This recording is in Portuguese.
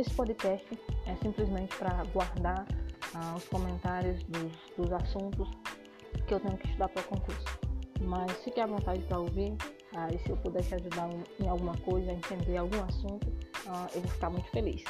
esse podcast é simplesmente para guardar ah, os comentários dos, dos assuntos que eu tenho que estudar para o concurso. Mas fique à vontade para ouvir. Ah, e se eu puder te ajudar em alguma coisa, entender algum assunto, ah, eu vou ficar muito feliz.